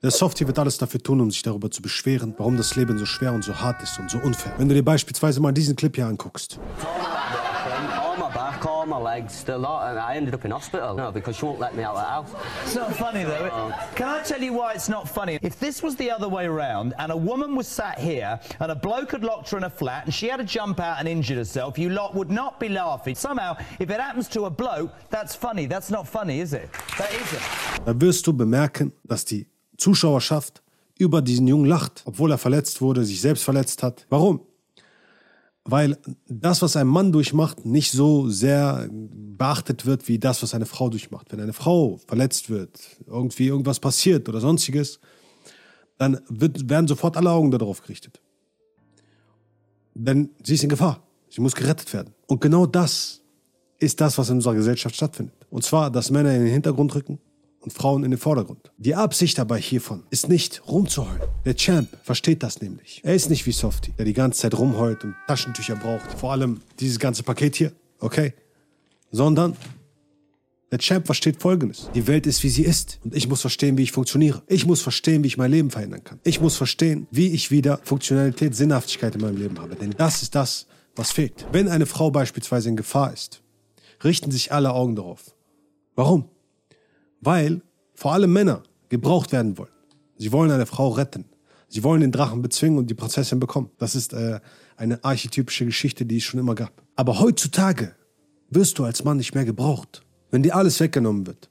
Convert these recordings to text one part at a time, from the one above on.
Der Softie wird alles dafür tun, um sich darüber zu beschweren, warum das Leben so schwer und so hart ist und so unfair. Wenn du dir beispielsweise mal diesen Clip hier anguckst. all my legs, the lot, and I ended up in hospital no, because she won't let me out of the house. It's not funny though. Can I tell you why it's not funny? If this was the other way around and a woman was sat here and a bloke had locked her in a flat and she had to jump out and injured herself, you lot would not be laughing. Somehow, if it happens to a bloke, that's funny. That's not funny, is it? That isn't. Da wirst du bemerken, dass die Zuschauerschaft über diesen Jungen lacht, obwohl er verletzt wurde, sich selbst verletzt hat. Warum? weil das, was ein Mann durchmacht, nicht so sehr beachtet wird wie das, was eine Frau durchmacht. Wenn eine Frau verletzt wird, irgendwie irgendwas passiert oder sonstiges, dann wird, werden sofort alle Augen darauf gerichtet. Denn sie ist in Gefahr. Sie muss gerettet werden. Und genau das ist das, was in unserer Gesellschaft stattfindet. Und zwar, dass Männer in den Hintergrund rücken, und Frauen in den Vordergrund. Die Absicht dabei hiervon ist nicht rumzuheulen. Der Champ versteht das nämlich. Er ist nicht wie Softie, der die ganze Zeit rumheult und Taschentücher braucht. Vor allem dieses ganze Paket hier, okay? Sondern der Champ versteht Folgendes. Die Welt ist, wie sie ist. Und ich muss verstehen, wie ich funktioniere. Ich muss verstehen, wie ich mein Leben verändern kann. Ich muss verstehen, wie ich wieder Funktionalität, Sinnhaftigkeit in meinem Leben habe. Denn das ist das, was fehlt. Wenn eine Frau beispielsweise in Gefahr ist, richten sich alle Augen darauf. Warum? Weil vor allem Männer gebraucht werden wollen. Sie wollen eine Frau retten. Sie wollen den Drachen bezwingen und die Prinzessin bekommen. Das ist äh, eine archetypische Geschichte, die es schon immer gab. Aber heutzutage wirst du als Mann nicht mehr gebraucht. Wenn dir alles weggenommen wird,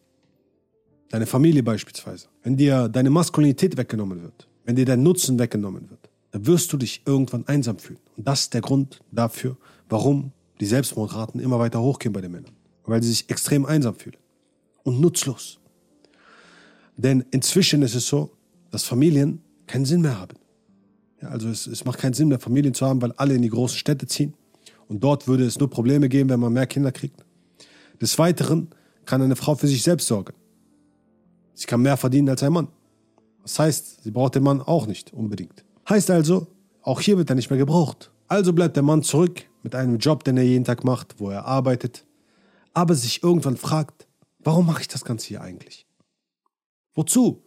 deine Familie beispielsweise, wenn dir deine Maskulinität weggenommen wird, wenn dir dein Nutzen weggenommen wird, dann wirst du dich irgendwann einsam fühlen. Und das ist der Grund dafür, warum die Selbstmordraten immer weiter hochgehen bei den Männern. Weil sie sich extrem einsam fühlen und nutzlos. Denn inzwischen ist es so, dass Familien keinen Sinn mehr haben. Ja, also es, es macht keinen Sinn mehr, Familien zu haben, weil alle in die großen Städte ziehen. Und dort würde es nur Probleme geben, wenn man mehr Kinder kriegt. Des Weiteren kann eine Frau für sich selbst sorgen. Sie kann mehr verdienen als ein Mann. Das heißt, sie braucht den Mann auch nicht unbedingt. Heißt also, auch hier wird er nicht mehr gebraucht. Also bleibt der Mann zurück mit einem Job, den er jeden Tag macht, wo er arbeitet, aber sich irgendwann fragt, Warum mache ich das Ganze hier eigentlich? Wozu?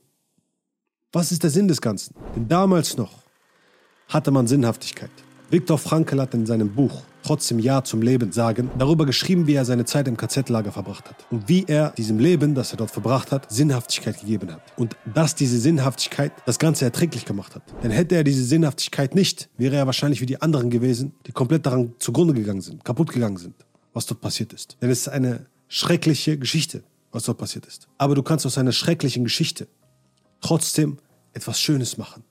Was ist der Sinn des Ganzen? Denn damals noch hatte man Sinnhaftigkeit. Viktor Frankl hat in seinem Buch Trotzdem Ja zum Leben sagen, darüber geschrieben, wie er seine Zeit im KZ-Lager verbracht hat und wie er diesem Leben, das er dort verbracht hat, Sinnhaftigkeit gegeben hat. Und dass diese Sinnhaftigkeit das Ganze erträglich gemacht hat. Denn hätte er diese Sinnhaftigkeit nicht, wäre er wahrscheinlich wie die anderen gewesen, die komplett daran zugrunde gegangen sind, kaputt gegangen sind, was dort passiert ist. Denn es ist eine schreckliche Geschichte was dort passiert ist. Aber du kannst aus einer schrecklichen Geschichte trotzdem etwas Schönes machen.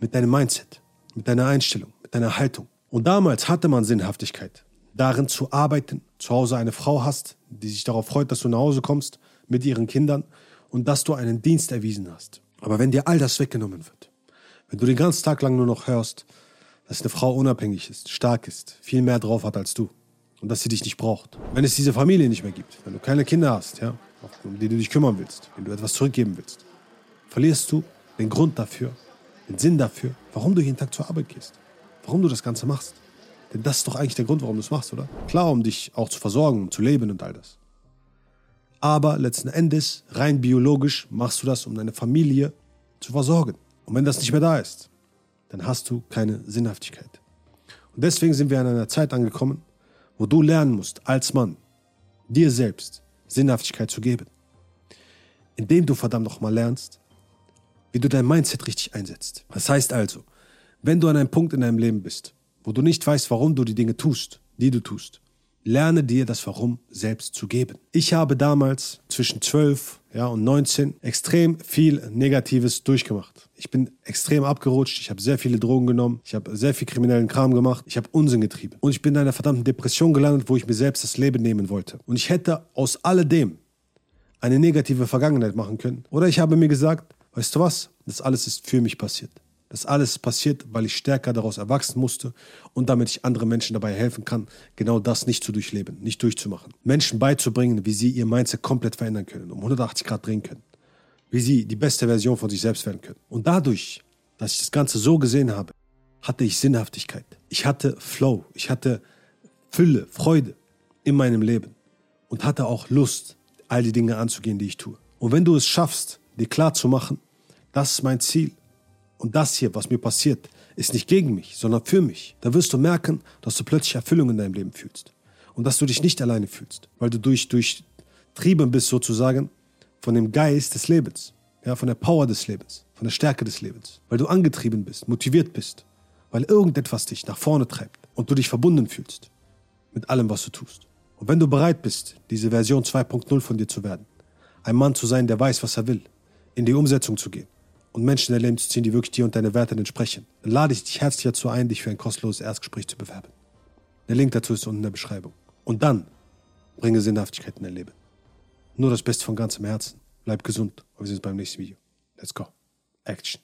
Mit deinem Mindset, mit deiner Einstellung, mit deiner Haltung. Und damals hatte man Sinnhaftigkeit, darin zu arbeiten, zu Hause eine Frau hast, die sich darauf freut, dass du nach Hause kommst mit ihren Kindern und dass du einen Dienst erwiesen hast. Aber wenn dir all das weggenommen wird, wenn du den ganzen Tag lang nur noch hörst, dass eine Frau unabhängig ist, stark ist, viel mehr drauf hat als du, und dass sie dich nicht braucht. Wenn es diese Familie nicht mehr gibt, wenn du keine Kinder hast, ja, um die du dich kümmern willst, wenn du etwas zurückgeben willst, verlierst du den Grund dafür, den Sinn dafür, warum du jeden Tag zur Arbeit gehst, warum du das Ganze machst. Denn das ist doch eigentlich der Grund, warum du es machst, oder? Klar, um dich auch zu versorgen, um zu leben und all das. Aber letzten Endes, rein biologisch, machst du das, um deine Familie zu versorgen. Und wenn das nicht mehr da ist, dann hast du keine Sinnhaftigkeit. Und deswegen sind wir an einer Zeit angekommen, wo du lernen musst, als Mann, dir selbst Sinnhaftigkeit zu geben. Indem du verdammt nochmal lernst, wie du dein Mindset richtig einsetzt. Das heißt also, wenn du an einem Punkt in deinem Leben bist, wo du nicht weißt, warum du die Dinge tust, die du tust, Lerne dir das Warum selbst zu geben. Ich habe damals zwischen 12 ja, und 19 extrem viel Negatives durchgemacht. Ich bin extrem abgerutscht, ich habe sehr viele Drogen genommen, ich habe sehr viel kriminellen Kram gemacht, ich habe Unsinn getrieben. Und ich bin in einer verdammten Depression gelandet, wo ich mir selbst das Leben nehmen wollte. Und ich hätte aus alledem eine negative Vergangenheit machen können. Oder ich habe mir gesagt, weißt du was, das alles ist für mich passiert. Das alles passiert, weil ich stärker daraus erwachsen musste und damit ich anderen Menschen dabei helfen kann, genau das nicht zu durchleben, nicht durchzumachen. Menschen beizubringen, wie sie ihr Mindset komplett verändern können, um 180 Grad drehen können. Wie sie die beste Version von sich selbst werden können. Und dadurch, dass ich das Ganze so gesehen habe, hatte ich Sinnhaftigkeit. Ich hatte Flow. Ich hatte Fülle, Freude in meinem Leben. Und hatte auch Lust, all die Dinge anzugehen, die ich tue. Und wenn du es schaffst, dir klar zu machen, das ist mein Ziel. Und das hier, was mir passiert, ist nicht gegen mich, sondern für mich. Da wirst du merken, dass du plötzlich Erfüllung in deinem Leben fühlst. Und dass du dich nicht alleine fühlst, weil du durch, durchtrieben bist sozusagen von dem Geist des Lebens, ja, von der Power des Lebens, von der Stärke des Lebens. Weil du angetrieben bist, motiviert bist, weil irgendetwas dich nach vorne treibt und du dich verbunden fühlst mit allem, was du tust. Und wenn du bereit bist, diese Version 2.0 von dir zu werden, ein Mann zu sein, der weiß, was er will, in die Umsetzung zu gehen und Menschen in dein Leben zu ziehen, die wirklich dir und deine Werte entsprechen, dann lade ich dich herzlich dazu ein, dich für ein kostenloses Erstgespräch zu bewerben. Der Link dazu ist unten in der Beschreibung. Und dann bringe Sinnhaftigkeit in dein Leben. Nur das Beste von ganzem Herzen. Bleib gesund und wir sehen uns beim nächsten Video. Let's go. Action.